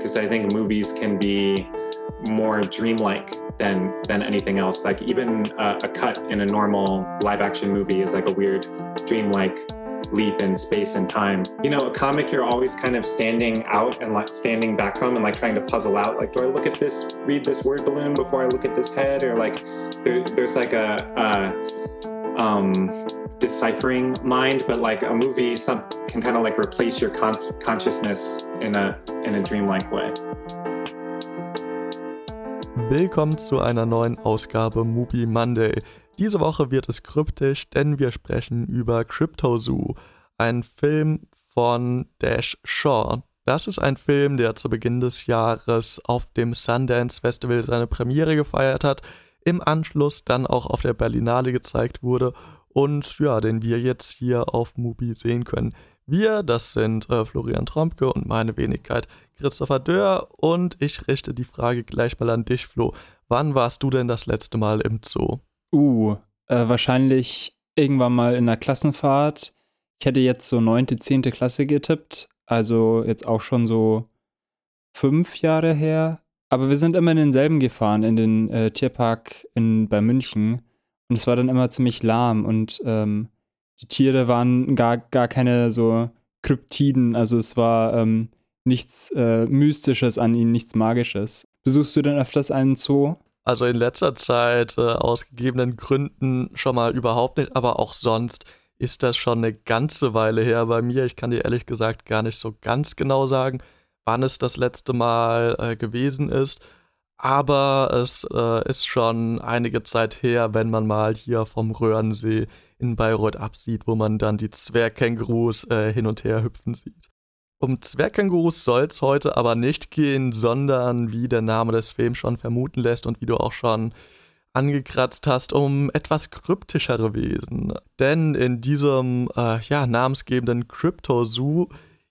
because I think movies can be more dreamlike than than anything else. Like even a, a cut in a normal live action movie is like a weird dreamlike leap in space and time. You know, a comic you're always kind of standing out and like standing back home and like trying to puzzle out like do I look at this read this word balloon before I look at this head or like there, there's like a, a um deciphering mind but like a movie some can kind of like replace your con consciousness in a in a dreamlike way. Willkommen zu einer neuen Ausgabe Movie Monday. Diese Woche wird es kryptisch, denn wir sprechen über Crypto Zoo, ein Film von Dash Shaw. Das ist ein Film, der zu Beginn des Jahres auf dem Sundance Festival seine Premiere gefeiert hat, im Anschluss dann auch auf der Berlinale gezeigt wurde und ja, den wir jetzt hier auf Mubi sehen können. Wir, das sind äh, Florian Trompke und meine Wenigkeit Christopher Dörr und ich richte die Frage gleich mal an dich, Flo. Wann warst du denn das letzte Mal im Zoo? Uh, äh, wahrscheinlich irgendwann mal in der Klassenfahrt. Ich hätte jetzt so neunte, zehnte Klasse getippt. Also jetzt auch schon so fünf Jahre her. Aber wir sind immer in denselben gefahren, in den äh, Tierpark in, bei München. Und es war dann immer ziemlich lahm und ähm, die Tiere waren gar, gar keine so Kryptiden. Also es war ähm, nichts äh, Mystisches an ihnen, nichts Magisches. Besuchst du denn öfters einen Zoo? Also in letzter Zeit äh, aus gegebenen Gründen schon mal überhaupt nicht, aber auch sonst ist das schon eine ganze Weile her bei mir. Ich kann dir ehrlich gesagt gar nicht so ganz genau sagen, wann es das letzte Mal äh, gewesen ist. Aber es äh, ist schon einige Zeit her, wenn man mal hier vom Röhrensee in Bayreuth absieht, wo man dann die Zwergkängurus äh, hin und her hüpfen sieht. Um Zwergkängurus soll es heute aber nicht gehen, sondern wie der Name des Films schon vermuten lässt und wie du auch schon angekratzt hast, um etwas kryptischere Wesen. Denn in diesem äh, ja, namensgebenden Crypto Zoo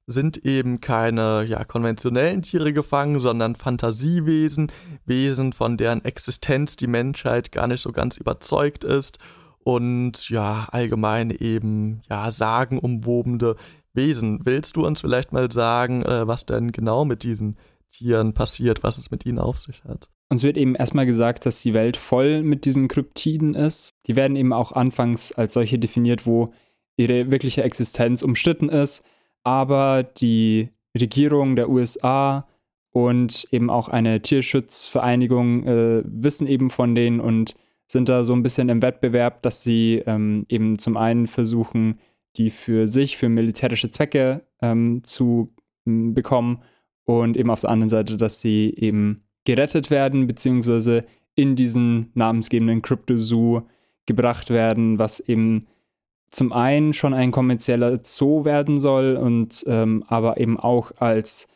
sind eben keine ja, konventionellen Tiere gefangen, sondern Fantasiewesen, Wesen, von deren Existenz die Menschheit gar nicht so ganz überzeugt ist und ja, allgemein eben ja, sagenumwobene Wesen. Willst du uns vielleicht mal sagen, äh, was denn genau mit diesen Tieren passiert, was es mit ihnen auf sich hat? Uns wird eben erstmal gesagt, dass die Welt voll mit diesen Kryptiden ist. Die werden eben auch anfangs als solche definiert, wo ihre wirkliche Existenz umstritten ist. Aber die Regierung der USA und eben auch eine Tierschutzvereinigung äh, wissen eben von denen und sind da so ein bisschen im Wettbewerb, dass sie ähm, eben zum einen versuchen, die für sich, für militärische Zwecke ähm, zu bekommen und eben auf der anderen Seite, dass sie eben gerettet werden, beziehungsweise in diesen namensgebenden Crypto Zoo gebracht werden, was eben zum einen schon ein kommerzieller Zoo werden soll und ähm, aber eben auch als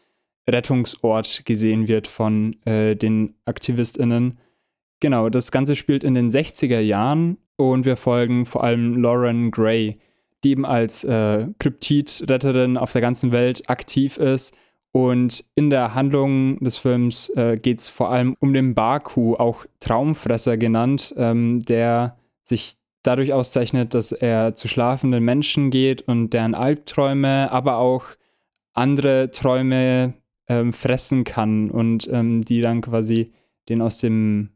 Rettungsort gesehen wird von äh, den AktivistInnen. Genau, das Ganze spielt in den 60er Jahren und wir folgen vor allem Lauren Gray, die eben als äh, Kryptidretterin auf der ganzen Welt aktiv ist. Und in der Handlung des Films äh, geht es vor allem um den Baku, auch Traumfresser genannt, ähm, der sich dadurch auszeichnet, dass er zu schlafenden Menschen geht und deren Albträume, aber auch andere Träume ähm, fressen kann und ähm, die dann quasi den aus dem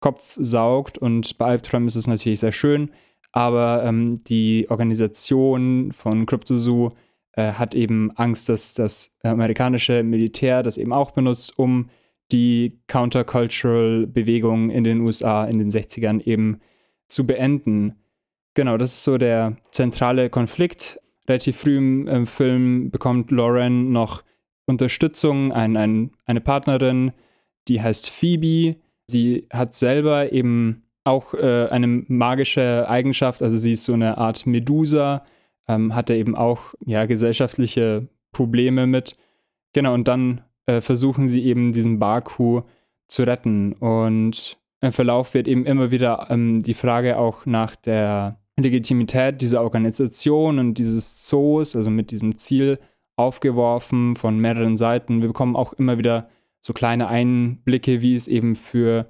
Kopf saugt. Und bei Albträumen ist es natürlich sehr schön, aber ähm, die Organisation von CryptoZoo äh, hat eben Angst, dass das amerikanische Militär das eben auch benutzt, um die Countercultural-Bewegung in den USA in den 60ern eben zu beenden. Genau, das ist so der zentrale Konflikt. Relativ früh im, im Film bekommt Lauren noch Unterstützung, ein, ein, eine Partnerin, die heißt Phoebe. Sie hat selber eben auch äh, eine magische Eigenschaft, also sie ist so eine Art Medusa, ähm, hatte eben auch ja, gesellschaftliche Probleme mit. Genau, und dann äh, versuchen sie eben diesen Baku zu retten. Und Verlauf wird eben immer wieder ähm, die Frage auch nach der Legitimität dieser Organisation und dieses Zoos, also mit diesem Ziel aufgeworfen von mehreren Seiten. Wir bekommen auch immer wieder so kleine Einblicke, wie es eben für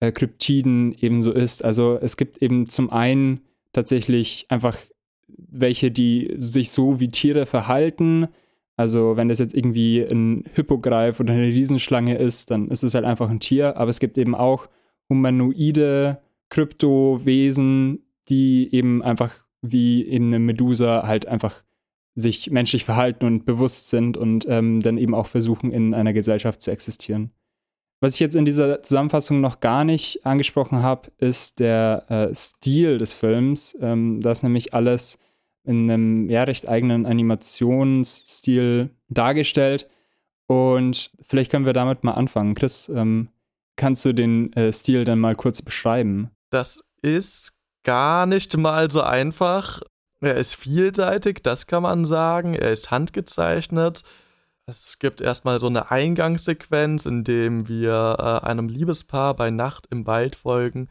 äh, Kryptiden ebenso ist. Also es gibt eben zum einen tatsächlich einfach welche, die sich so wie Tiere verhalten, Also wenn das jetzt irgendwie ein Hippogreif oder eine Riesenschlange ist, dann ist es halt einfach ein Tier. Aber es gibt eben auch humanoide Kryptowesen, die eben einfach wie eben eine Medusa halt einfach sich menschlich verhalten und bewusst sind und ähm, dann eben auch versuchen, in einer Gesellschaft zu existieren. Was ich jetzt in dieser Zusammenfassung noch gar nicht angesprochen habe, ist der äh, Stil des Films. Ähm, da ist nämlich alles in einem ja, recht eigenen Animationsstil dargestellt. Und vielleicht können wir damit mal anfangen. Chris, ähm, kannst du den äh, Stil dann mal kurz beschreiben? Das ist gar nicht mal so einfach. Er ist vielseitig, das kann man sagen. Er ist handgezeichnet. Es gibt erstmal so eine Eingangssequenz, in dem wir äh, einem Liebespaar bei Nacht im Wald folgen,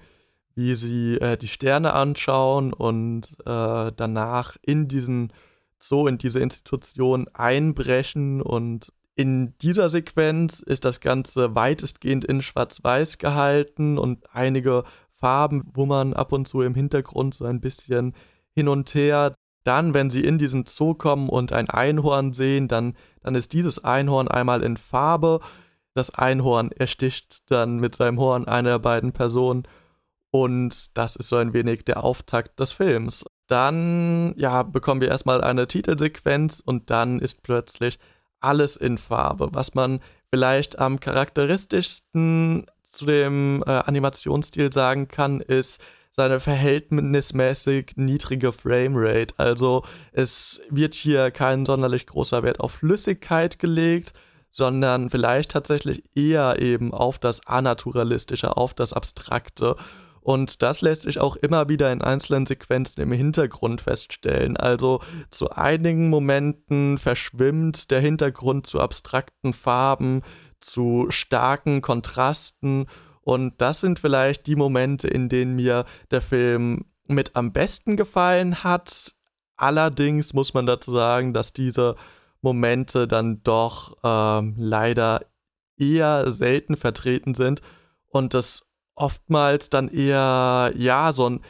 wie sie äh, die Sterne anschauen und äh, danach in diesen Zoo, in diese Institution einbrechen. Und in dieser Sequenz ist das Ganze weitestgehend in Schwarz-Weiß gehalten und einige Farben, man ab und zu im Hintergrund so ein bisschen hin und her. Dann, wenn sie in diesen Zoo kommen und ein Einhorn sehen, dann, dann ist dieses Einhorn einmal in Farbe. Das Einhorn ersticht dann mit seinem Horn eine der beiden Personen. Und das ist so ein wenig der Auftakt des Films. Dann, ja, bekommen wir erstmal eine Titelsequenz und dann ist plötzlich alles in Farbe, was man vielleicht am charakteristischsten zu dem äh, Animationsstil sagen kann, ist seine verhältnismäßig niedrige Framerate. Also es wird hier kein sonderlich großer Wert auf Flüssigkeit gelegt, sondern vielleicht tatsächlich eher eben auf das Anaturalistische, auf das Abstrakte. Und das lässt sich auch immer wieder in einzelnen Sequenzen im Hintergrund feststellen. Also zu einigen Momenten verschwimmt der Hintergrund zu abstrakten Farben, zu starken Kontrasten. Und das sind vielleicht die Momente, in denen mir der Film mit am besten gefallen hat. Allerdings muss man dazu sagen, dass diese Momente dann doch ähm, leider eher selten vertreten sind und das oftmals dann eher, ja, so einen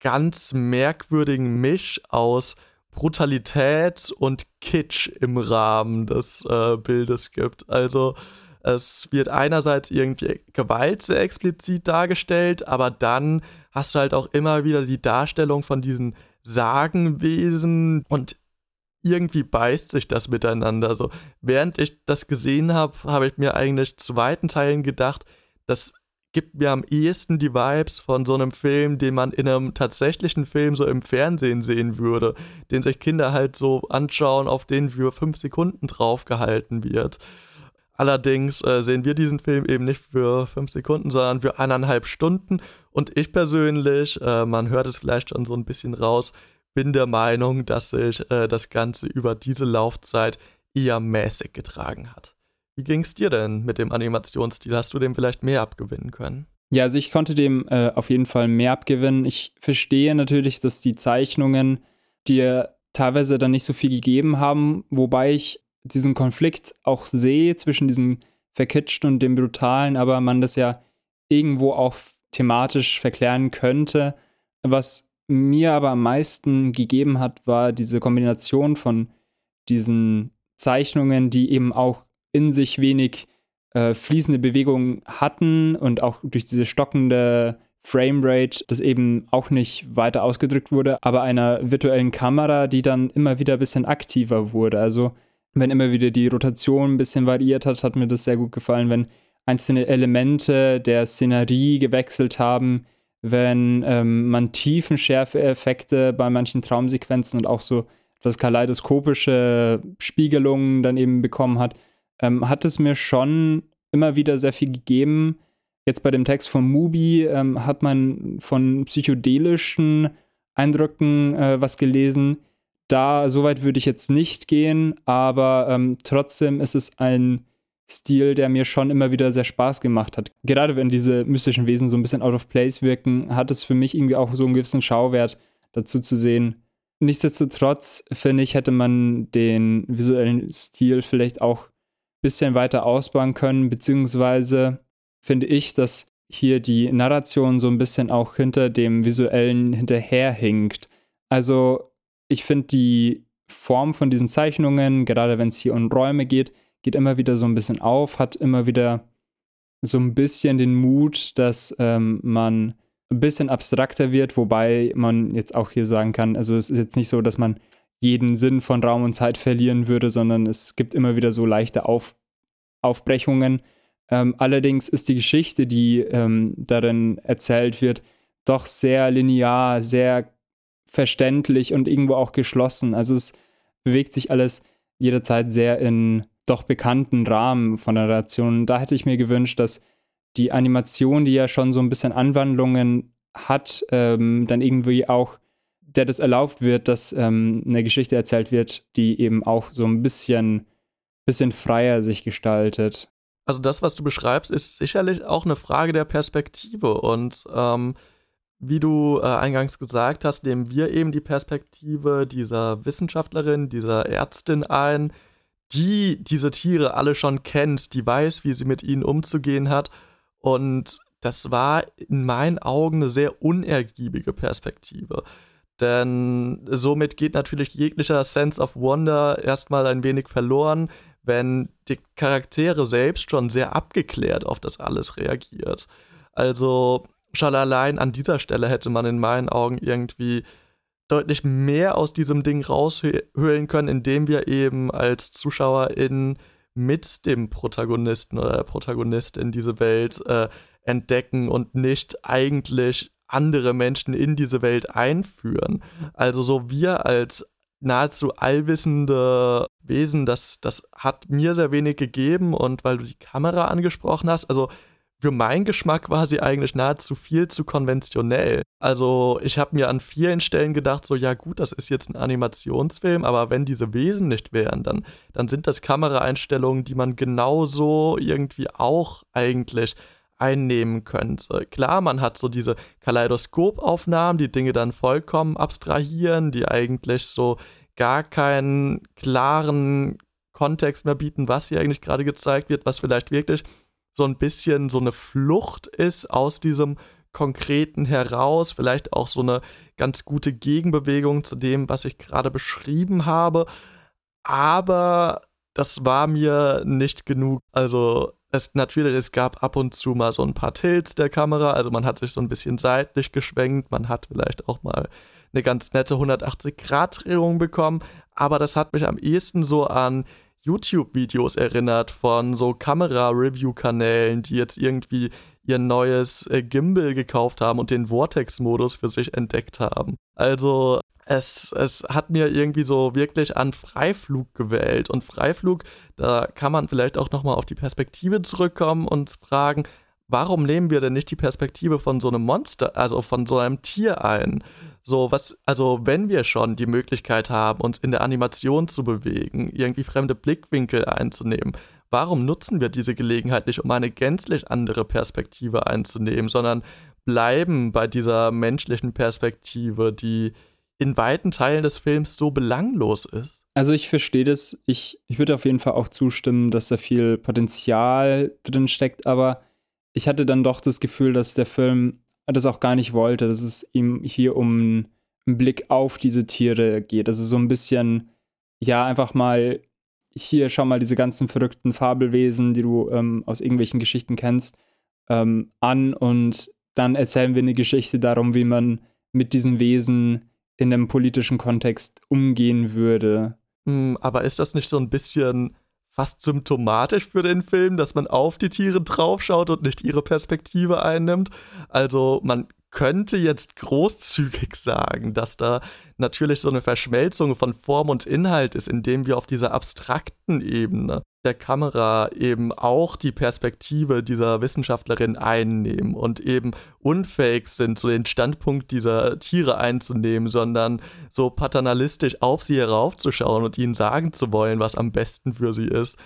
ganz merkwürdigen Misch aus Brutalität und Kitsch im Rahmen des äh, Bildes gibt. Also es wird einerseits irgendwie Gewalt sehr explizit dargestellt, aber dann hast du halt auch immer wieder die Darstellung von diesen Sagenwesen und irgendwie beißt sich das miteinander. So, während ich das gesehen habe, habe ich mir eigentlich zu weiten Teilen gedacht, das gibt mir am ehesten die Vibes von so einem Film, den man in einem tatsächlichen Film so im Fernsehen sehen würde, den sich Kinder halt so anschauen, auf den für fünf Sekunden draufgehalten wird. Allerdings äh, sehen wir diesen Film eben nicht für fünf Sekunden, sondern für eineinhalb Stunden. Und ich persönlich, äh, man hört es vielleicht schon so ein bisschen raus, bin der Meinung, dass sich äh, das Ganze über diese Laufzeit eher mäßig getragen hat. Wie ging es dir denn mit dem Animationsstil? Hast du dem vielleicht mehr abgewinnen können? Ja, also ich konnte dem äh, auf jeden Fall mehr abgewinnen. Ich verstehe natürlich, dass die Zeichnungen dir teilweise dann nicht so viel gegeben haben, wobei ich diesen Konflikt auch sehe zwischen diesem Verkitschten und dem Brutalen, aber man das ja irgendwo auch thematisch verklären könnte. Was mir aber am meisten gegeben hat, war diese Kombination von diesen Zeichnungen, die eben auch in sich wenig äh, fließende Bewegungen hatten und auch durch diese stockende Framerate, das eben auch nicht weiter ausgedrückt wurde, aber einer virtuellen Kamera, die dann immer wieder ein bisschen aktiver wurde. Also wenn immer wieder die Rotation ein bisschen variiert hat, hat mir das sehr gut gefallen, wenn einzelne Elemente der Szenerie gewechselt haben, wenn ähm, man Tiefenschärfe-Effekte bei manchen Traumsequenzen und auch so etwas kaleidoskopische Spiegelungen dann eben bekommen hat, ähm, hat es mir schon immer wieder sehr viel gegeben. Jetzt bei dem Text von Mubi ähm, hat man von psychedelischen Eindrücken äh, was gelesen da, so weit würde ich jetzt nicht gehen, aber ähm, trotzdem ist es ein Stil, der mir schon immer wieder sehr Spaß gemacht hat. Gerade wenn diese mystischen Wesen so ein bisschen out of place wirken, hat es für mich irgendwie auch so einen gewissen Schauwert dazu zu sehen. Nichtsdestotrotz finde ich, hätte man den visuellen Stil vielleicht auch bisschen weiter ausbauen können, beziehungsweise finde ich, dass hier die Narration so ein bisschen auch hinter dem visuellen hinterherhinkt. Also ich finde, die Form von diesen Zeichnungen, gerade wenn es hier um Räume geht, geht immer wieder so ein bisschen auf, hat immer wieder so ein bisschen den Mut, dass ähm, man ein bisschen abstrakter wird, wobei man jetzt auch hier sagen kann, also es ist jetzt nicht so, dass man jeden Sinn von Raum und Zeit verlieren würde, sondern es gibt immer wieder so leichte auf Aufbrechungen. Ähm, allerdings ist die Geschichte, die ähm, darin erzählt wird, doch sehr linear, sehr verständlich und irgendwo auch geschlossen. Also es bewegt sich alles jederzeit sehr in doch bekannten Rahmen von der Narration. Da hätte ich mir gewünscht, dass die Animation, die ja schon so ein bisschen Anwandlungen hat, ähm, dann irgendwie auch, der das erlaubt wird, dass ähm, eine Geschichte erzählt wird, die eben auch so ein bisschen, bisschen freier sich gestaltet. Also das, was du beschreibst, ist sicherlich auch eine Frage der Perspektive und ähm, wie du äh, eingangs gesagt hast, nehmen wir eben die Perspektive dieser Wissenschaftlerin, dieser Ärztin ein, die diese Tiere alle schon kennt, die weiß, wie sie mit ihnen umzugehen hat. Und das war in meinen Augen eine sehr unergiebige Perspektive. Denn somit geht natürlich jeglicher Sense of Wonder erstmal ein wenig verloren, wenn die Charaktere selbst schon sehr abgeklärt auf das alles reagiert. Also schon allein an dieser Stelle hätte man in meinen Augen irgendwie deutlich mehr aus diesem Ding raushöhlen können, indem wir eben als ZuschauerInnen mit dem Protagonisten oder der Protagonistin diese Welt äh, entdecken und nicht eigentlich andere Menschen in diese Welt einführen. Also so wir als nahezu allwissende Wesen, das, das hat mir sehr wenig gegeben und weil du die Kamera angesprochen hast, also für meinen Geschmack war sie eigentlich nahezu viel zu konventionell. Also ich habe mir an vielen Stellen gedacht, so ja gut, das ist jetzt ein Animationsfilm, aber wenn diese Wesen nicht wären, dann, dann sind das Kameraeinstellungen, die man genauso irgendwie auch eigentlich einnehmen könnte. Klar, man hat so diese Kaleidoskopaufnahmen, die Dinge dann vollkommen abstrahieren, die eigentlich so gar keinen klaren Kontext mehr bieten, was hier eigentlich gerade gezeigt wird, was vielleicht wirklich so ein bisschen so eine Flucht ist aus diesem Konkreten heraus, vielleicht auch so eine ganz gute Gegenbewegung zu dem, was ich gerade beschrieben habe. Aber das war mir nicht genug. Also es natürlich, es gab ab und zu mal so ein paar Tilts der Kamera, also man hat sich so ein bisschen seitlich geschwenkt, man hat vielleicht auch mal eine ganz nette 180-Grad-Drehung bekommen, aber das hat mich am ehesten so an YouTube-Videos erinnert von so Kamera-Review-Kanälen, die jetzt irgendwie ihr neues äh, Gimbal gekauft haben und den Vortex-Modus für sich entdeckt haben. Also es, es hat mir irgendwie so wirklich an Freiflug gewählt. Und Freiflug, da kann man vielleicht auch nochmal auf die Perspektive zurückkommen und fragen, warum nehmen wir denn nicht die Perspektive von so einem Monster, also von so einem Tier ein? So, was, also wenn wir schon die Möglichkeit haben, uns in der Animation zu bewegen, irgendwie fremde Blickwinkel einzunehmen, warum nutzen wir diese Gelegenheit nicht, um eine gänzlich andere Perspektive einzunehmen, sondern bleiben bei dieser menschlichen Perspektive, die in weiten Teilen des Films so belanglos ist? Also ich verstehe das. Ich, ich würde auf jeden Fall auch zustimmen, dass da viel Potenzial drin steckt, aber ich hatte dann doch das Gefühl, dass der Film das auch gar nicht wollte, dass es ihm hier um einen Blick auf diese Tiere geht. Also so ein bisschen, ja, einfach mal, hier schau mal diese ganzen verrückten Fabelwesen, die du ähm, aus irgendwelchen Geschichten kennst, ähm, an und dann erzählen wir eine Geschichte darum, wie man mit diesen Wesen in einem politischen Kontext umgehen würde. Hm, aber ist das nicht so ein bisschen fast symptomatisch für den Film, dass man auf die Tiere draufschaut und nicht ihre Perspektive einnimmt. Also man könnte jetzt großzügig sagen, dass da natürlich so eine Verschmelzung von Form und Inhalt ist, indem wir auf dieser abstrakten Ebene der Kamera eben auch die Perspektive dieser Wissenschaftlerin einnehmen und eben unfähig sind, so den Standpunkt dieser Tiere einzunehmen, sondern so paternalistisch auf sie heraufzuschauen und ihnen sagen zu wollen, was am besten für sie ist.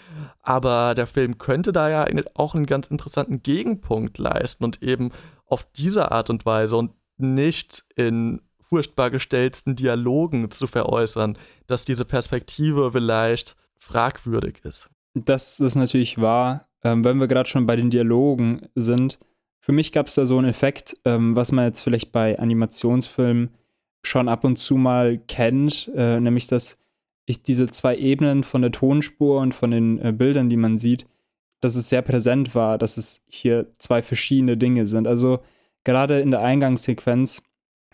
Aber der Film könnte da ja auch einen ganz interessanten Gegenpunkt leisten und eben auf diese Art und Weise und nicht in furchtbar gestellten Dialogen zu veräußern, dass diese Perspektive vielleicht fragwürdig ist. Das ist natürlich wahr. Ähm, wenn wir gerade schon bei den Dialogen sind, für mich gab es da so einen Effekt, ähm, was man jetzt vielleicht bei Animationsfilmen schon ab und zu mal kennt, äh, nämlich dass ich diese zwei Ebenen von der Tonspur und von den äh, Bildern, die man sieht, dass es sehr präsent war, dass es hier zwei verschiedene Dinge sind. Also gerade in der Eingangssequenz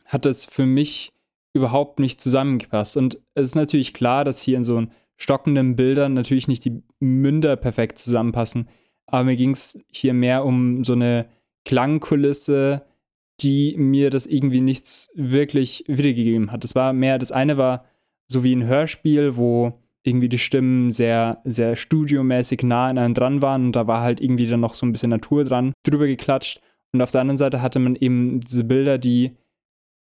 hat es für mich überhaupt nicht zusammengepasst. Und es ist natürlich klar, dass hier in so stockenden Bildern natürlich nicht die Münder perfekt zusammenpassen. Aber mir ging es hier mehr um so eine Klangkulisse, die mir das irgendwie nichts wirklich wiedergegeben hat. Das war mehr, das eine war so wie ein Hörspiel, wo irgendwie die Stimmen sehr, sehr studiomäßig nah an einem dran waren und da war halt irgendwie dann noch so ein bisschen Natur dran, drüber geklatscht. Und auf der anderen Seite hatte man eben diese Bilder, die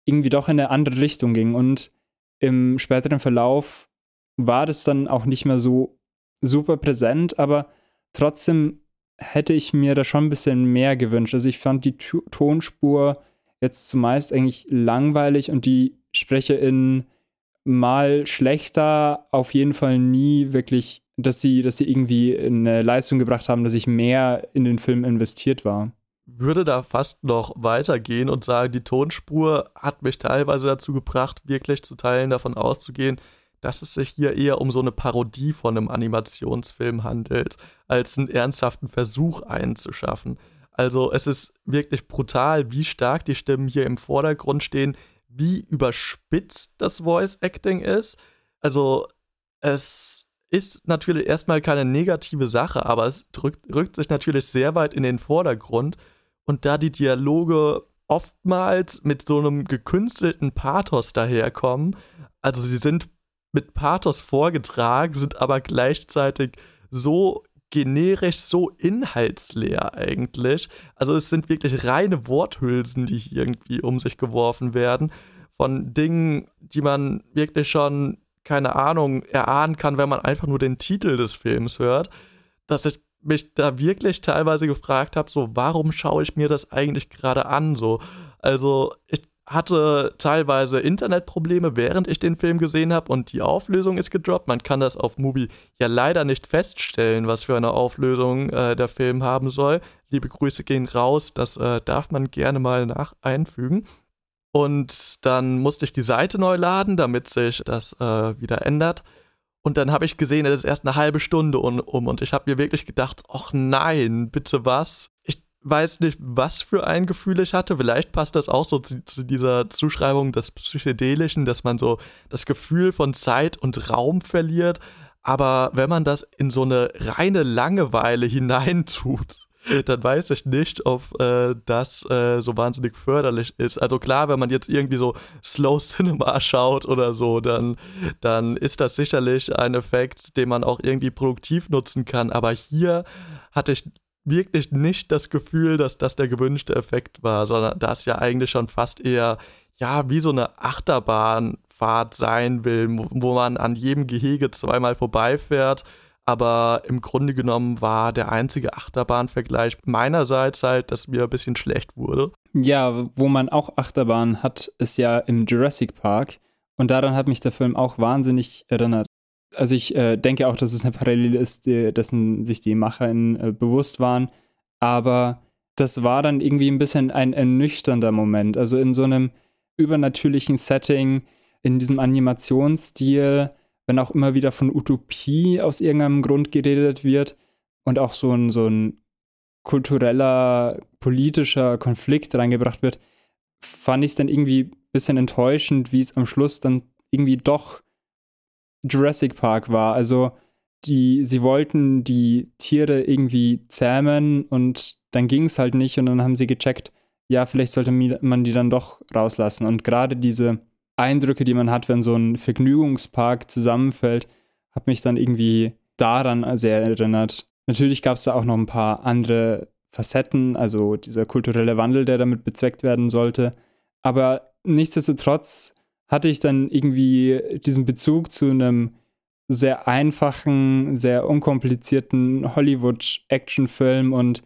irgendwie doch in eine andere Richtung gingen. Und im späteren Verlauf war das dann auch nicht mehr so super präsent, aber trotzdem hätte ich mir da schon ein bisschen mehr gewünscht. Also ich fand die Tonspur jetzt zumeist eigentlich langweilig und die SprecherInnen mal schlechter, auf jeden Fall nie wirklich, dass sie, dass sie irgendwie eine Leistung gebracht haben, dass ich mehr in den Film investiert war. Würde da fast noch weitergehen und sagen, die Tonspur hat mich teilweise dazu gebracht, wirklich zu Teilen davon auszugehen, dass es sich hier eher um so eine Parodie von einem Animationsfilm handelt, als einen ernsthaften Versuch einzuschaffen. Also es ist wirklich brutal, wie stark die Stimmen hier im Vordergrund stehen, wie überspitzt das Voice Acting ist. Also es ist natürlich erstmal keine negative Sache, aber es drückt, rückt sich natürlich sehr weit in den Vordergrund. Und da die Dialoge oftmals mit so einem gekünstelten Pathos daherkommen, also sie sind mit Pathos vorgetragen, sind aber gleichzeitig so generisch, so inhaltsleer eigentlich. Also es sind wirklich reine Worthülsen, die hier irgendwie um sich geworfen werden, von Dingen, die man wirklich schon, keine Ahnung, erahnen kann, wenn man einfach nur den Titel des Films hört, dass ich mich da wirklich teilweise gefragt habe, so, warum schaue ich mir das eigentlich gerade an? So, also ich hatte teilweise Internetprobleme, während ich den Film gesehen habe und die Auflösung ist gedroppt. Man kann das auf Mubi ja leider nicht feststellen, was für eine Auflösung äh, der Film haben soll. Liebe Grüße gehen raus, das äh, darf man gerne mal nach einfügen. Und dann musste ich die Seite neu laden, damit sich das äh, wieder ändert. Und dann habe ich gesehen, es ist erst eine halbe Stunde um, und ich habe mir wirklich gedacht, ach nein, bitte was? Ich weiß nicht, was für ein Gefühl ich hatte. Vielleicht passt das auch so zu, zu, dieser Zuschreibung des Psychedelischen, dass man so das Gefühl von Zeit und Raum verliert. Aber wenn man das in so eine reine Langeweile hineintut, dann weiß ich nicht, ob äh, das äh, so wahnsinnig förderlich ist. Also klar, wenn man jetzt irgendwie so Slow Cinema schaut oder so, dann, dann ist das sicherlich ein Effekt, den man auch irgendwie produktiv nutzen kann. Aber hier hatte ich wirklich nicht das Gefühl, dass das der gewünschte Effekt war, sondern das ja eigentlich schon fast eher, ja, wie so eine Achterbahnfahrt sein will, wo man an jedem Gehege zweimal vorbeifährt. Aber im Grunde genommen war der einzige Achterbahnvergleich meinerseits halt, dass mir ein bisschen schlecht wurde. Ja, wo man auch Achterbahn hat, ist ja im Jurassic Park. Und daran hat mich der Film auch wahnsinnig erinnert also ich äh, denke auch, dass es eine Parallele ist, dessen sich die MacherInnen äh, bewusst waren. Aber das war dann irgendwie ein bisschen ein ernüchternder Moment. Also in so einem übernatürlichen Setting, in diesem Animationsstil, wenn auch immer wieder von Utopie aus irgendeinem Grund geredet wird und auch so ein, so ein kultureller, politischer Konflikt reingebracht wird, fand ich es dann irgendwie ein bisschen enttäuschend, wie es am Schluss dann irgendwie doch Jurassic Park war. Also die, sie wollten die Tiere irgendwie zähmen und dann ging es halt nicht und dann haben sie gecheckt, ja, vielleicht sollte man die dann doch rauslassen. Und gerade diese Eindrücke, die man hat, wenn so ein Vergnügungspark zusammenfällt, hat mich dann irgendwie daran sehr erinnert. Natürlich gab es da auch noch ein paar andere Facetten, also dieser kulturelle Wandel, der damit bezweckt werden sollte. Aber nichtsdestotrotz hatte ich dann irgendwie diesen Bezug zu einem sehr einfachen, sehr unkomplizierten Hollywood-Actionfilm und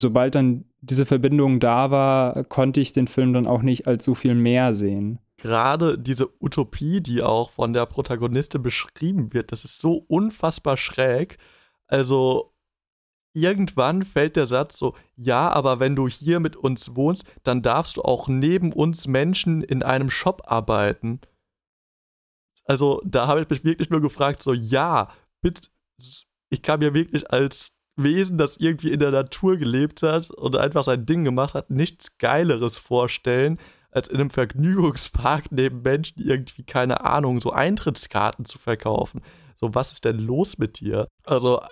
sobald dann diese Verbindung da war, konnte ich den Film dann auch nicht als so viel mehr sehen. Gerade diese Utopie, die auch von der Protagonistin beschrieben wird, das ist so unfassbar schräg. Also irgendwann fällt der Satz so, ja, aber wenn du hier mit uns wohnst, dann darfst du auch neben uns Menschen in einem Shop arbeiten. Also da habe ich mich wirklich nur gefragt, so ja, bitte, ich kann mir wirklich als Wesen, das irgendwie in der Natur gelebt hat und einfach sein Ding gemacht hat, nichts Geileres vorstellen, als in einem Vergnügungspark neben Menschen irgendwie, keine Ahnung, so Eintrittskarten zu verkaufen. So, was ist denn los mit dir? Also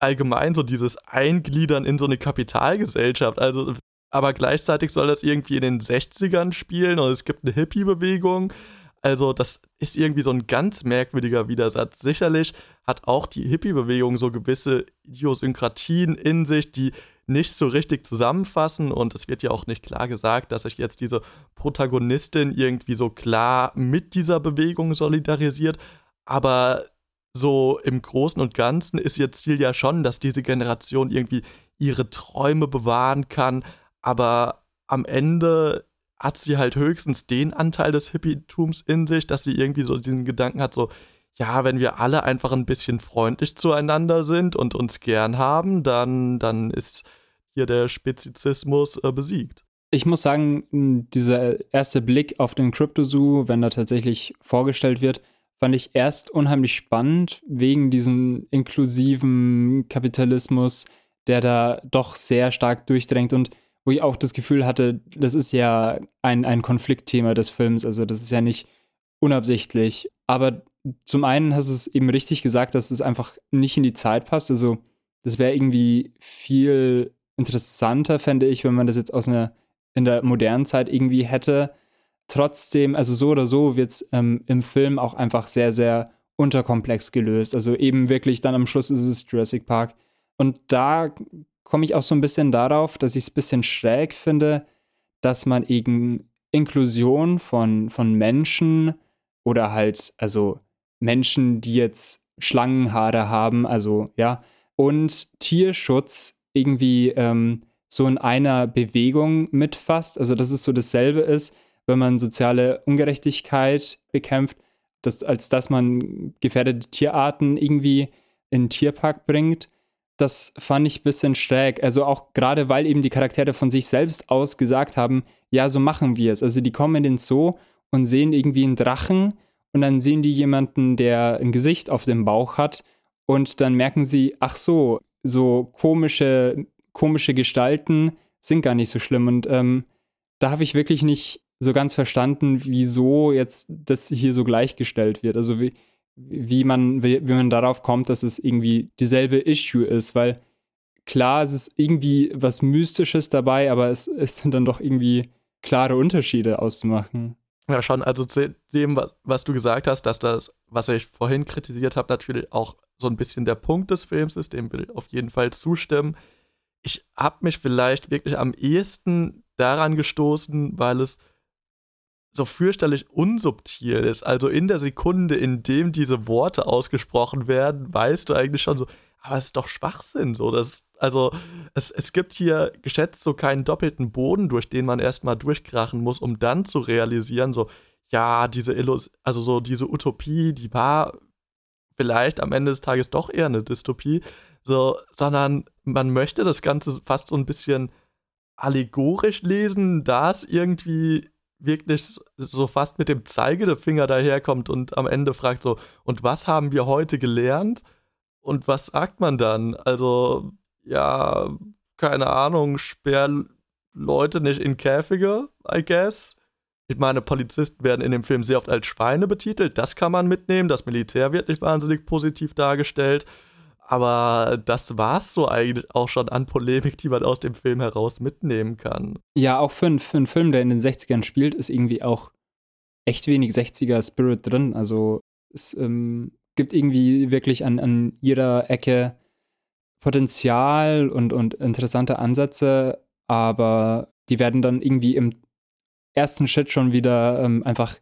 allgemein so dieses Eingliedern in so eine Kapitalgesellschaft. Also, aber gleichzeitig soll das irgendwie in den 60ern spielen und es gibt eine Hippie-Bewegung. Also, das ist irgendwie so ein ganz merkwürdiger Widersatz. Sicherlich hat auch die Hippie-Bewegung so gewisse Idiosynkratien in sich, die nicht so richtig zusammenfassen. Und es wird ja auch nicht klar gesagt, dass sich jetzt diese Protagonistin irgendwie so klar mit dieser Bewegung solidarisiert. Aber so im Großen und Ganzen ist ihr Ziel ja schon, dass diese Generation irgendwie ihre Träume bewahren kann. Aber am Ende hat sie halt höchstens den Anteil des Hippietums in sich, dass sie irgendwie so diesen Gedanken hat, so, ja, wenn wir alle einfach ein bisschen freundlich zueinander sind und uns gern haben, dann, dann ist hier der Spezizismus äh, besiegt. Ich muss sagen, dieser erste Blick auf den Crypto Zoo, wenn er tatsächlich vorgestellt wird, fand ich erst unheimlich spannend wegen diesem inklusiven Kapitalismus, der da doch sehr stark durchdrängt und wo ich auch das Gefühl hatte, das ist ja ein, ein Konfliktthema des Films, also das ist ja nicht unabsichtlich. Aber zum einen hast du es eben richtig gesagt, dass es einfach nicht in die Zeit passt. Also das wäre irgendwie viel interessanter, fände ich, wenn man das jetzt aus einer in der modernen Zeit irgendwie hätte. Trotzdem, also so oder so wird es ähm, im Film auch einfach sehr, sehr unterkomplex gelöst. Also eben wirklich dann am Schluss ist es Jurassic Park. Und da komme ich auch so ein bisschen darauf, dass ich es ein bisschen schräg finde, dass man eben Inklusion von, von Menschen oder halt, also Menschen, die jetzt Schlangenhaare haben, also ja, und Tierschutz irgendwie ähm, so in einer Bewegung mitfasst. Also, dass es so dasselbe ist, wenn man soziale Ungerechtigkeit bekämpft, dass, als dass man gefährdete Tierarten irgendwie in den Tierpark bringt das fand ich ein bisschen schräg. Also auch gerade, weil eben die Charaktere von sich selbst aus gesagt haben, ja, so machen wir es. Also die kommen in den Zoo und sehen irgendwie einen Drachen und dann sehen die jemanden, der ein Gesicht auf dem Bauch hat und dann merken sie, ach so, so komische, komische Gestalten sind gar nicht so schlimm. Und ähm, da habe ich wirklich nicht so ganz verstanden, wieso jetzt das hier so gleichgestellt wird. Also wie, wie man, wie, wie man darauf kommt, dass es irgendwie dieselbe Issue ist, weil klar, es ist irgendwie was Mystisches dabei, aber es, es sind dann doch irgendwie klare Unterschiede auszumachen. Ja, schon, also zu dem, was, was du gesagt hast, dass das, was ich vorhin kritisiert habe, natürlich auch so ein bisschen der Punkt des Films ist, dem will ich auf jeden Fall zustimmen. Ich habe mich vielleicht wirklich am ehesten daran gestoßen, weil es so fürchterlich unsubtil ist. Also in der Sekunde, in dem diese Worte ausgesprochen werden, weißt du eigentlich schon so, aber es ist doch Schwachsinn. So, das, also es, es gibt hier geschätzt so keinen doppelten Boden, durch den man erstmal durchkrachen muss, um dann zu realisieren, so, ja, diese Illus also so diese Utopie, die war vielleicht am Ende des Tages doch eher eine Dystopie, so, sondern man möchte das Ganze fast so ein bisschen allegorisch lesen, da es irgendwie wirklich so fast mit dem Zeigefinger daherkommt und am Ende fragt so, und was haben wir heute gelernt? Und was sagt man dann? Also, ja, keine Ahnung, sperr Leute nicht in Käfige, I guess. Ich meine, Polizisten werden in dem Film sehr oft als Schweine betitelt, das kann man mitnehmen, das Militär wird nicht wahnsinnig positiv dargestellt. Aber das war's so eigentlich auch schon an Polemik, die man aus dem Film heraus mitnehmen kann. Ja, auch für, für einen Film, der in den 60ern spielt, ist irgendwie auch echt wenig 60er-Spirit drin. Also es ähm, gibt irgendwie wirklich an, an jeder Ecke Potenzial und, und interessante Ansätze, aber die werden dann irgendwie im ersten Schritt schon wieder ähm, einfach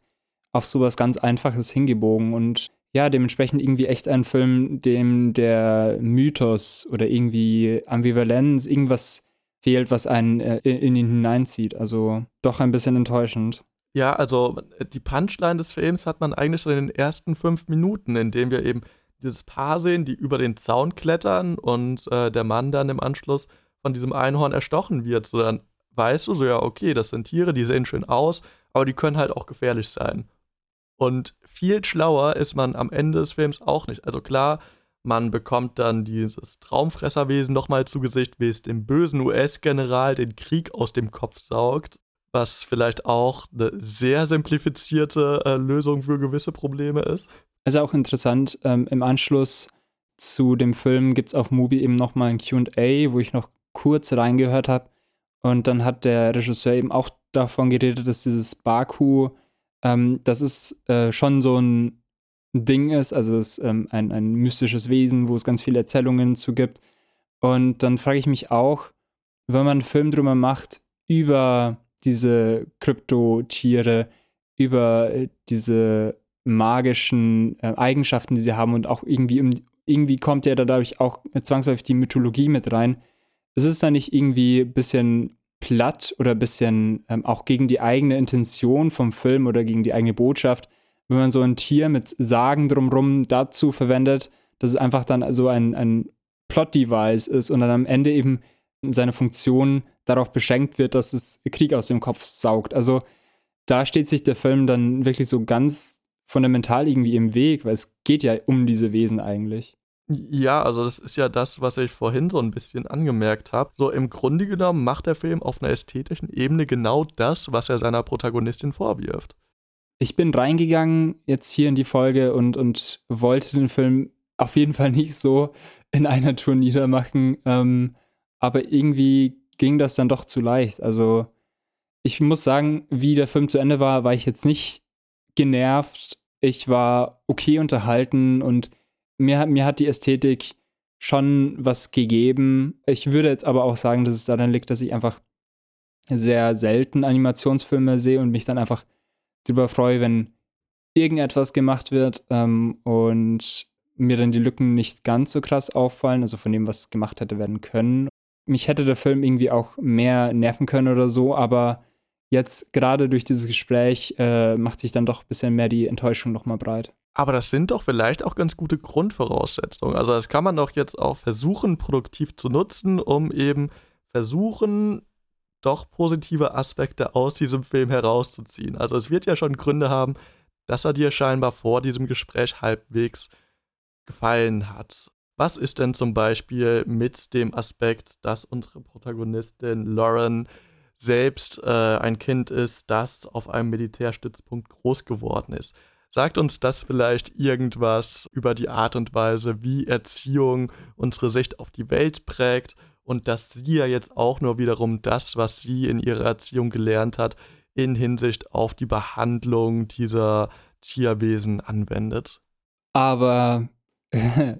auf sowas ganz Einfaches hingebogen und ja, dementsprechend irgendwie echt ein Film, dem der Mythos oder irgendwie Ambivalenz, irgendwas fehlt, was einen äh, in ihn hineinzieht. Also doch ein bisschen enttäuschend. Ja, also die Punchline des Films hat man eigentlich schon in den ersten fünf Minuten, in dem wir eben dieses Paar sehen, die über den Zaun klettern und äh, der Mann dann im Anschluss von diesem Einhorn erstochen wird. So dann weißt du so, ja, okay, das sind Tiere, die sehen schön aus, aber die können halt auch gefährlich sein. Und viel schlauer ist man am Ende des Films auch nicht. Also klar, man bekommt dann dieses Traumfresserwesen nochmal zu Gesicht, wie es dem bösen US-General den Krieg aus dem Kopf saugt, was vielleicht auch eine sehr simplifizierte äh, Lösung für gewisse Probleme ist. Also auch interessant, ähm, im Anschluss zu dem Film gibt es auf Mubi eben nochmal ein QA, wo ich noch kurz reingehört habe. Und dann hat der Regisseur eben auch davon geredet, dass dieses Baku, ähm, das ist äh, schon so ein Ding ist, also es ist ähm, ein, ein mystisches Wesen, wo es ganz viele Erzählungen zu gibt. Und dann frage ich mich auch, wenn man einen Film drüber macht über diese Kryptotiere, über äh, diese magischen äh, Eigenschaften, die sie haben und auch irgendwie, irgendwie kommt ja dadurch auch zwangsläufig die Mythologie mit rein. Es ist da nicht irgendwie ein bisschen platt oder ein bisschen ähm, auch gegen die eigene Intention vom Film oder gegen die eigene Botschaft, wenn man so ein Tier mit Sagen drumrum dazu verwendet, dass es einfach dann so ein, ein Plot-Device ist und dann am Ende eben seine Funktion darauf beschränkt wird, dass es Krieg aus dem Kopf saugt. Also da steht sich der Film dann wirklich so ganz fundamental irgendwie im Weg, weil es geht ja um diese Wesen eigentlich. Ja, also das ist ja das, was ich vorhin so ein bisschen angemerkt habe. So im Grunde genommen macht der Film auf einer ästhetischen Ebene genau das, was er seiner Protagonistin vorwirft. Ich bin reingegangen jetzt hier in die Folge und, und wollte den Film auf jeden Fall nicht so in einer Tour niedermachen. Ähm, aber irgendwie ging das dann doch zu leicht. Also ich muss sagen, wie der Film zu Ende war, war ich jetzt nicht genervt. Ich war okay unterhalten und mir, mir hat die Ästhetik schon was gegeben. Ich würde jetzt aber auch sagen, dass es daran liegt, dass ich einfach sehr selten Animationsfilme sehe und mich dann einfach darüber freue, wenn irgendetwas gemacht wird ähm, und mir dann die Lücken nicht ganz so krass auffallen, also von dem, was gemacht hätte werden können. Mich hätte der Film irgendwie auch mehr nerven können oder so, aber jetzt gerade durch dieses Gespräch äh, macht sich dann doch ein bisschen mehr die Enttäuschung nochmal breit. Aber das sind doch vielleicht auch ganz gute Grundvoraussetzungen. Also das kann man doch jetzt auch versuchen, produktiv zu nutzen, um eben versuchen, doch positive Aspekte aus diesem Film herauszuziehen. Also es wird ja schon Gründe haben, dass er dir scheinbar vor diesem Gespräch halbwegs gefallen hat. Was ist denn zum Beispiel mit dem Aspekt, dass unsere Protagonistin Lauren selbst äh, ein Kind ist, das auf einem Militärstützpunkt groß geworden ist? Sagt uns das vielleicht irgendwas über die Art und Weise, wie Erziehung unsere Sicht auf die Welt prägt und dass sie ja jetzt auch nur wiederum das, was sie in ihrer Erziehung gelernt hat, in Hinsicht auf die Behandlung dieser Tierwesen anwendet. Aber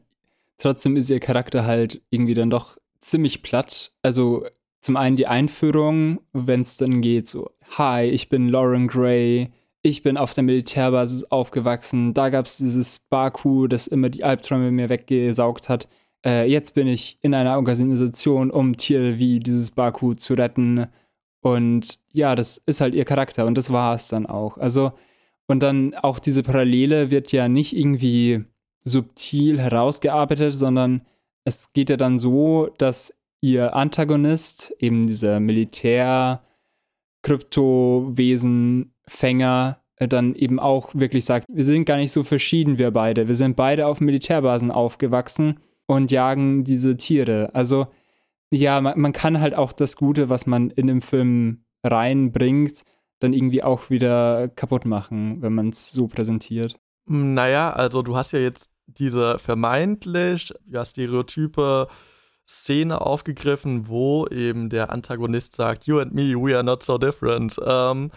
trotzdem ist ihr Charakter halt irgendwie dann doch ziemlich platt. Also zum einen die Einführung, wenn es dann geht, so, hi, ich bin Lauren Gray, ich bin auf der Militärbasis aufgewachsen, da gab es dieses Baku, das immer die Albträume mir weggesaugt hat äh, jetzt bin ich in einer Organisation, um Tiere wie dieses Baku zu retten. Und ja, das ist halt ihr Charakter und das war es dann auch. Also, und dann auch diese Parallele wird ja nicht irgendwie subtil herausgearbeitet, sondern es geht ja dann so, dass ihr Antagonist, eben dieser Militär, Kryptowesen-Fänger, äh, dann eben auch wirklich sagt, wir sind gar nicht so verschieden, wir beide. Wir sind beide auf Militärbasen aufgewachsen und jagen diese Tiere. Also ja, man, man kann halt auch das Gute, was man in dem Film reinbringt, dann irgendwie auch wieder kaputt machen, wenn man es so präsentiert. Naja, also du hast ja jetzt diese vermeintlich ja, stereotype Szene aufgegriffen, wo eben der Antagonist sagt, You and me, we are not so different. Ähm,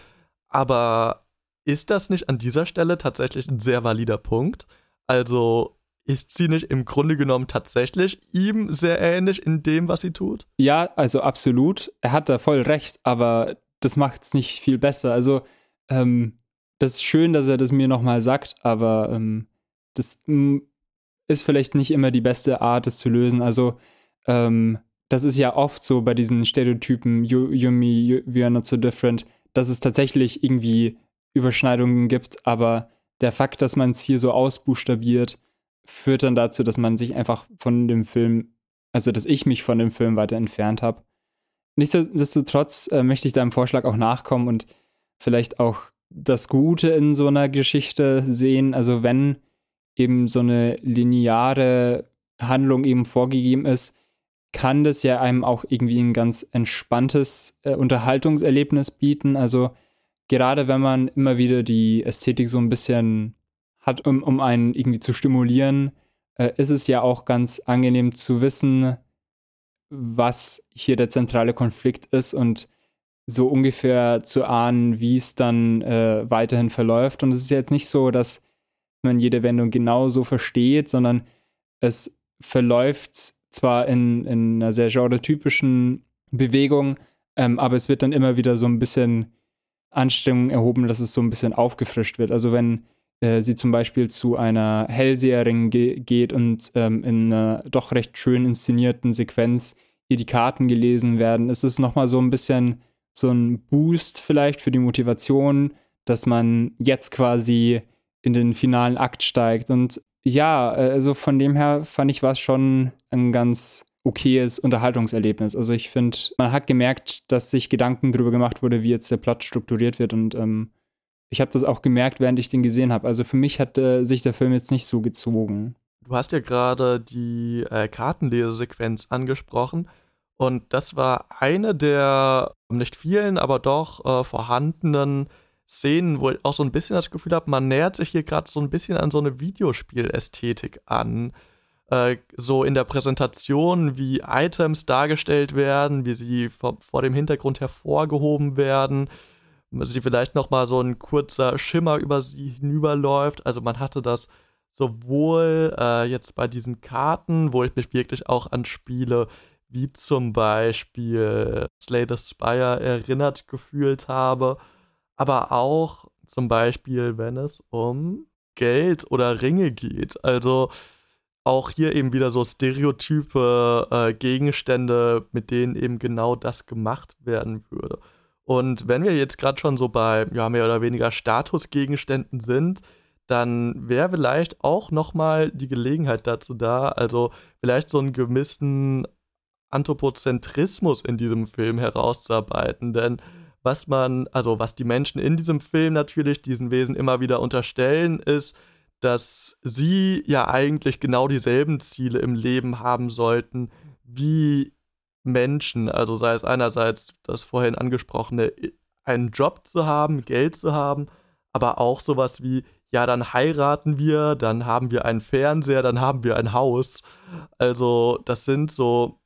aber ist das nicht an dieser Stelle tatsächlich ein sehr valider Punkt? Also ist sie nicht im Grunde genommen tatsächlich ihm sehr ähnlich in dem, was sie tut? Ja, also absolut. Er hat da voll recht, aber das macht es nicht viel besser. Also, ähm, das ist schön, dass er das mir nochmal sagt, aber ähm, das mm, ist vielleicht nicht immer die beste Art, das zu lösen. Also, ähm, das ist ja oft so bei diesen Stereotypen, you, you me, you, we are not so different, dass es tatsächlich irgendwie Überschneidungen gibt, aber der Fakt, dass man es hier so ausbuchstabiert, führt dann dazu, dass man sich einfach von dem Film, also dass ich mich von dem Film weiter entfernt habe. Nichtsdestotrotz äh, möchte ich deinem Vorschlag auch nachkommen und vielleicht auch das Gute in so einer Geschichte sehen. Also wenn eben so eine lineare Handlung eben vorgegeben ist, kann das ja einem auch irgendwie ein ganz entspanntes äh, Unterhaltungserlebnis bieten. Also gerade wenn man immer wieder die Ästhetik so ein bisschen hat, um, um einen irgendwie zu stimulieren, äh, ist es ja auch ganz angenehm zu wissen, was hier der zentrale Konflikt ist und so ungefähr zu ahnen, wie es dann äh, weiterhin verläuft. Und es ist jetzt nicht so, dass man jede Wendung genau so versteht, sondern es verläuft zwar in, in einer sehr genretypischen Bewegung, ähm, aber es wird dann immer wieder so ein bisschen Anstrengung erhoben, dass es so ein bisschen aufgefrischt wird. Also wenn äh, sie zum Beispiel zu einer Hellseherin ge geht und ähm, in einer doch recht schön inszenierten Sequenz ihr die Karten gelesen werden, ist es nochmal so ein bisschen so ein Boost vielleicht für die Motivation, dass man jetzt quasi in den finalen Akt steigt. Und ja, also von dem her fand ich war es schon ein ganz okayes Unterhaltungserlebnis. Also ich finde, man hat gemerkt, dass sich Gedanken darüber gemacht wurde, wie jetzt der Plot strukturiert wird und ähm, ich habe das auch gemerkt, während ich den gesehen habe. Also für mich hat äh, sich der Film jetzt nicht so gezogen. Du hast ja gerade die äh, Kartenlesesequenz angesprochen und das war eine der nicht vielen, aber doch äh, vorhandenen Szenen, wo ich auch so ein bisschen das Gefühl habe, man nähert sich hier gerade so ein bisschen an so eine Videospielästhetik an. Äh, so in der Präsentation, wie Items dargestellt werden, wie sie vor, vor dem Hintergrund hervorgehoben werden, sie vielleicht noch mal so ein kurzer Schimmer über sie hinüberläuft. Also man hatte das sowohl äh, jetzt bei diesen Karten, wo ich mich wirklich auch an Spiele wie zum Beispiel Slay the Spire erinnert gefühlt habe, aber auch zum Beispiel, wenn es um Geld oder Ringe geht. Also auch hier eben wieder so stereotype äh, Gegenstände, mit denen eben genau das gemacht werden würde. Und wenn wir jetzt gerade schon so bei ja, mehr oder weniger Statusgegenständen sind, dann wäre vielleicht auch nochmal die Gelegenheit dazu da, also vielleicht so einen gewissen Anthropozentrismus in diesem Film herauszuarbeiten. Denn was man, also was die Menschen in diesem Film natürlich diesen Wesen immer wieder unterstellen, ist, dass sie ja eigentlich genau dieselben Ziele im Leben haben sollten wie Menschen. Also sei es einerseits das vorhin angesprochene, einen Job zu haben, Geld zu haben, aber auch sowas wie, ja, dann heiraten wir, dann haben wir einen Fernseher, dann haben wir ein Haus. Also das sind so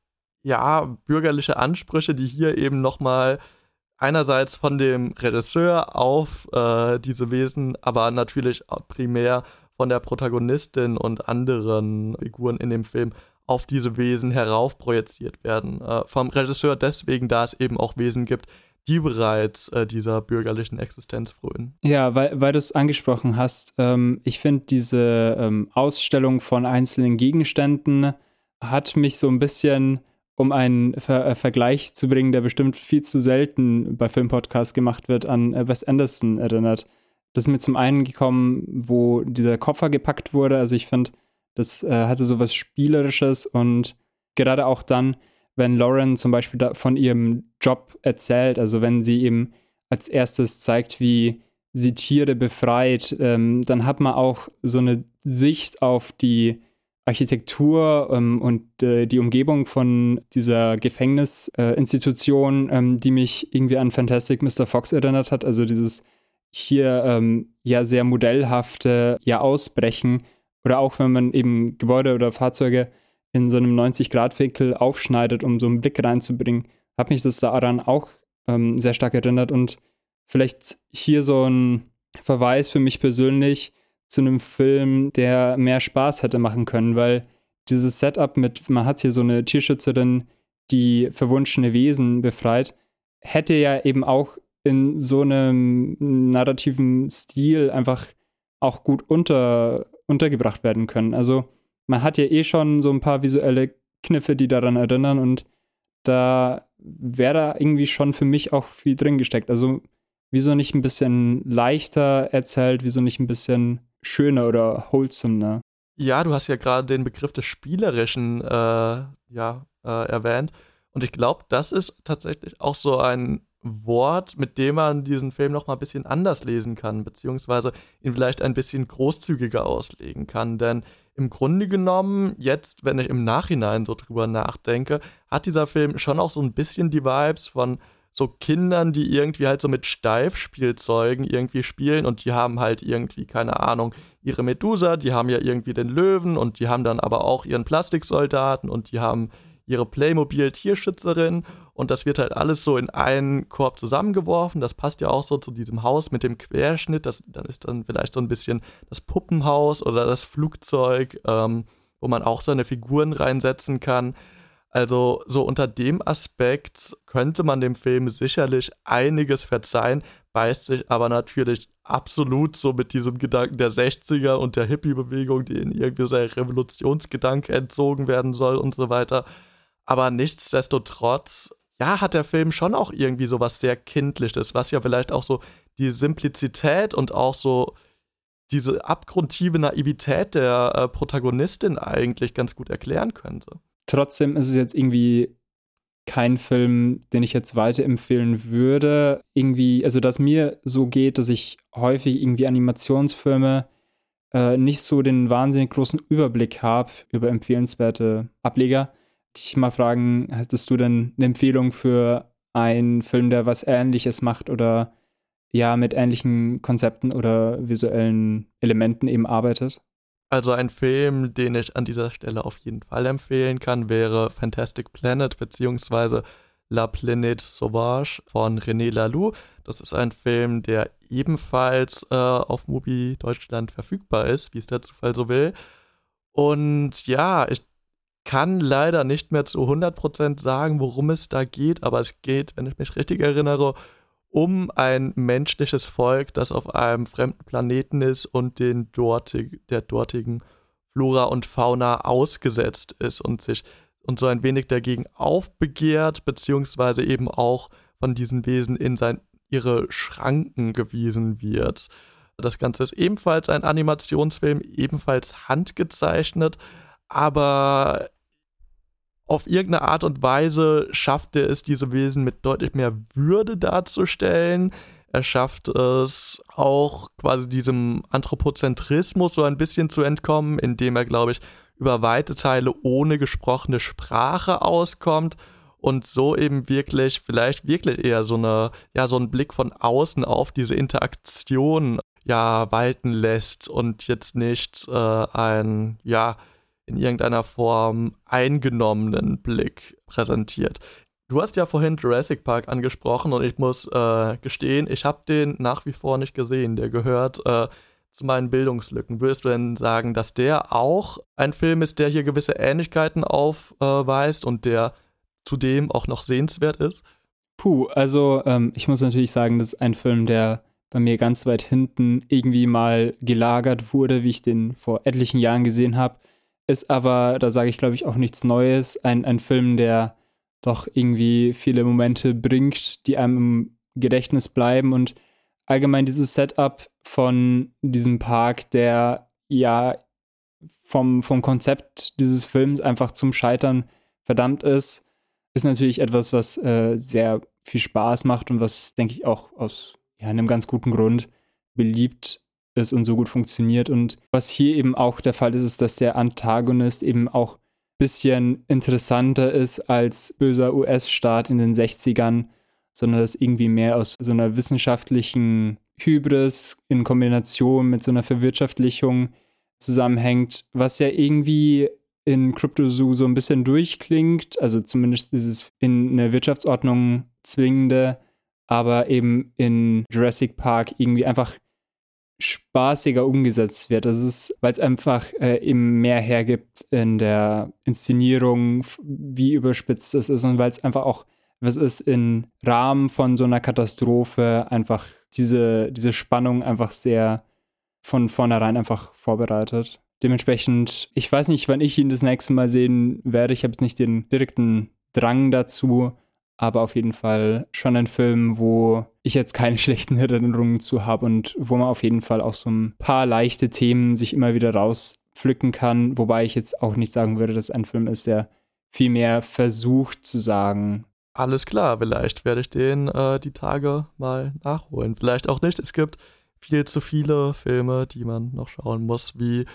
ja, bürgerliche Ansprüche, die hier eben nochmal einerseits von dem Regisseur auf äh, diese Wesen, aber natürlich primär von der Protagonistin und anderen Figuren in dem Film auf diese Wesen heraufprojiziert werden. Äh, vom Regisseur deswegen, da es eben auch Wesen gibt, die bereits äh, dieser bürgerlichen Existenz frönen. Ja, weil, weil du es angesprochen hast, ähm, ich finde diese ähm, Ausstellung von einzelnen Gegenständen hat mich so ein bisschen um einen Ver äh, Vergleich zu bringen, der bestimmt viel zu selten bei Filmpodcasts gemacht wird, an äh, Wes Anderson erinnert. Das ist mir zum einen gekommen, wo dieser Koffer gepackt wurde. Also ich finde, das äh, hatte so was Spielerisches und gerade auch dann, wenn Lauren zum Beispiel von ihrem Job erzählt, also wenn sie eben als erstes zeigt, wie sie Tiere befreit, ähm, dann hat man auch so eine Sicht auf die Architektur ähm, und äh, die Umgebung von dieser Gefängnisinstitution, äh, ähm, die mich irgendwie an Fantastic Mr. Fox erinnert hat. Also dieses hier ähm, ja sehr modellhafte ja Ausbrechen oder auch wenn man eben Gebäude oder Fahrzeuge in so einem 90-Grad-Winkel aufschneidet, um so einen Blick reinzubringen, hat mich das daran auch ähm, sehr stark erinnert und vielleicht hier so ein Verweis für mich persönlich zu einem Film, der mehr Spaß hätte machen können, weil dieses Setup mit, man hat hier so eine Tierschützerin, die verwunschene Wesen befreit, hätte ja eben auch in so einem narrativen Stil einfach auch gut unter, untergebracht werden können. Also man hat ja eh schon so ein paar visuelle Kniffe, die daran erinnern und da wäre da irgendwie schon für mich auch viel drin gesteckt. Also wieso nicht ein bisschen leichter erzählt, wieso nicht ein bisschen schöner oder wholesomer. Ja, du hast ja gerade den Begriff des Spielerischen äh, ja, äh, erwähnt. Und ich glaube, das ist tatsächlich auch so ein Wort, mit dem man diesen Film noch mal ein bisschen anders lesen kann, beziehungsweise ihn vielleicht ein bisschen großzügiger auslegen kann. Denn im Grunde genommen, jetzt, wenn ich im Nachhinein so drüber nachdenke, hat dieser Film schon auch so ein bisschen die Vibes von so Kindern, die irgendwie halt so mit Steifspielzeugen irgendwie spielen und die haben halt irgendwie, keine Ahnung, ihre Medusa, die haben ja irgendwie den Löwen und die haben dann aber auch ihren Plastiksoldaten und die haben ihre Playmobil-Tierschützerin und das wird halt alles so in einen Korb zusammengeworfen. Das passt ja auch so zu diesem Haus mit dem Querschnitt. Das, das ist dann vielleicht so ein bisschen das Puppenhaus oder das Flugzeug, ähm, wo man auch seine Figuren reinsetzen kann. Also so unter dem Aspekt könnte man dem Film sicherlich einiges verzeihen, beißt sich aber natürlich absolut so mit diesem Gedanken der 60er und der Hippie-Bewegung, die in irgendwie so ein Revolutionsgedanke entzogen werden soll und so weiter. Aber nichtsdestotrotz, ja, hat der Film schon auch irgendwie so was sehr Kindliches, was ja vielleicht auch so die Simplizität und auch so diese abgrundtiefe Naivität der äh, Protagonistin eigentlich ganz gut erklären könnte. Trotzdem ist es jetzt irgendwie kein Film, den ich jetzt weiterempfehlen würde. Irgendwie, also dass mir so geht, dass ich häufig irgendwie Animationsfilme äh, nicht so den wahnsinnig großen Überblick habe über empfehlenswerte Ableger dich mal fragen, hättest du denn eine Empfehlung für einen Film, der was Ähnliches macht oder ja mit ähnlichen Konzepten oder visuellen Elementen eben arbeitet? Also ein Film, den ich an dieser Stelle auf jeden Fall empfehlen kann, wäre Fantastic Planet bzw. La Planète Sauvage von René Laloux. Das ist ein Film, der ebenfalls äh, auf Mubi Deutschland verfügbar ist, wie es der Zufall so will. Und ja, ich kann leider nicht mehr zu 100% sagen, worum es da geht, aber es geht, wenn ich mich richtig erinnere, um ein menschliches Volk, das auf einem fremden Planeten ist und den dortig, der dortigen Flora und Fauna ausgesetzt ist und sich und so ein wenig dagegen aufbegehrt, beziehungsweise eben auch von diesen Wesen in sein, ihre Schranken gewiesen wird. Das Ganze ist ebenfalls ein Animationsfilm, ebenfalls handgezeichnet, aber auf irgendeine Art und Weise schafft er es, diese Wesen mit deutlich mehr Würde darzustellen. Er schafft es auch quasi diesem Anthropozentrismus so ein bisschen zu entkommen, indem er, glaube ich, über weite Teile ohne gesprochene Sprache auskommt und so eben wirklich, vielleicht wirklich eher so eine, ja, so einen Blick von außen auf diese Interaktion ja walten lässt und jetzt nicht äh, ein, ja, in irgendeiner Form eingenommenen Blick präsentiert. Du hast ja vorhin Jurassic Park angesprochen und ich muss äh, gestehen, ich habe den nach wie vor nicht gesehen. Der gehört äh, zu meinen Bildungslücken. Würdest du denn sagen, dass der auch ein Film ist, der hier gewisse Ähnlichkeiten aufweist und der zudem auch noch sehenswert ist? Puh, also ähm, ich muss natürlich sagen, das ist ein Film, der bei mir ganz weit hinten irgendwie mal gelagert wurde, wie ich den vor etlichen Jahren gesehen habe ist aber, da sage ich glaube ich auch nichts Neues, ein, ein Film, der doch irgendwie viele Momente bringt, die einem im Gedächtnis bleiben. Und allgemein dieses Setup von diesem Park, der ja vom, vom Konzept dieses Films einfach zum Scheitern verdammt ist, ist natürlich etwas, was äh, sehr viel Spaß macht und was, denke ich, auch aus ja, einem ganz guten Grund beliebt ist und so gut funktioniert. Und was hier eben auch der Fall ist, ist, dass der Antagonist eben auch ein bisschen interessanter ist als böser US-Staat in den 60ern, sondern dass irgendwie mehr aus so einer wissenschaftlichen Hybris in Kombination mit so einer Verwirtschaftlichung zusammenhängt, was ja irgendwie in CryptoZoo so ein bisschen durchklingt, also zumindest ist es in eine Wirtschaftsordnung zwingende, aber eben in Jurassic Park irgendwie einfach spaßiger umgesetzt wird. Das ist, weil es einfach äh, eben mehr hergibt in der Inszenierung, wie überspitzt es ist und weil es einfach auch, was ist im Rahmen von so einer Katastrophe einfach diese, diese Spannung einfach sehr von vornherein einfach vorbereitet. Dementsprechend, ich weiß nicht, wann ich ihn das nächste Mal sehen werde. Ich habe jetzt nicht den direkten Drang dazu, aber auf jeden Fall schon ein Film, wo ich jetzt keine schlechten Erinnerungen zu habe und wo man auf jeden Fall auch so ein paar leichte Themen sich immer wieder rauspflücken kann, wobei ich jetzt auch nicht sagen würde, dass ein Film ist, der viel mehr versucht zu sagen. Alles klar, vielleicht werde ich den äh, die Tage mal nachholen. Vielleicht auch nicht. Es gibt viel zu viele Filme, die man noch schauen muss, wie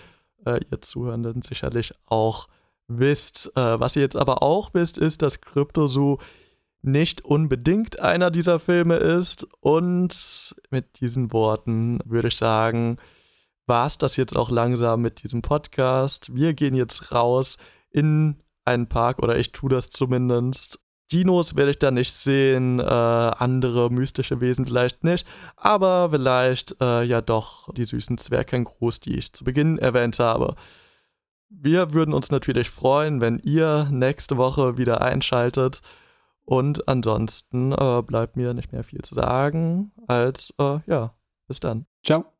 äh, ihr Zuhörenden sicherlich auch wisst. Äh, was ihr jetzt aber auch wisst, ist, dass Crypto nicht unbedingt einer dieser Filme ist. Und mit diesen Worten würde ich sagen, war es das jetzt auch langsam mit diesem Podcast. Wir gehen jetzt raus in einen Park oder ich tue das zumindest. Dinos werde ich da nicht sehen, äh, andere mystische Wesen vielleicht nicht, aber vielleicht äh, ja doch die süßen Zwergkängurus, die ich zu Beginn erwähnt habe. Wir würden uns natürlich freuen, wenn ihr nächste Woche wieder einschaltet. Und ansonsten äh, bleibt mir nicht mehr viel zu sagen, als äh, ja, bis dann. Ciao.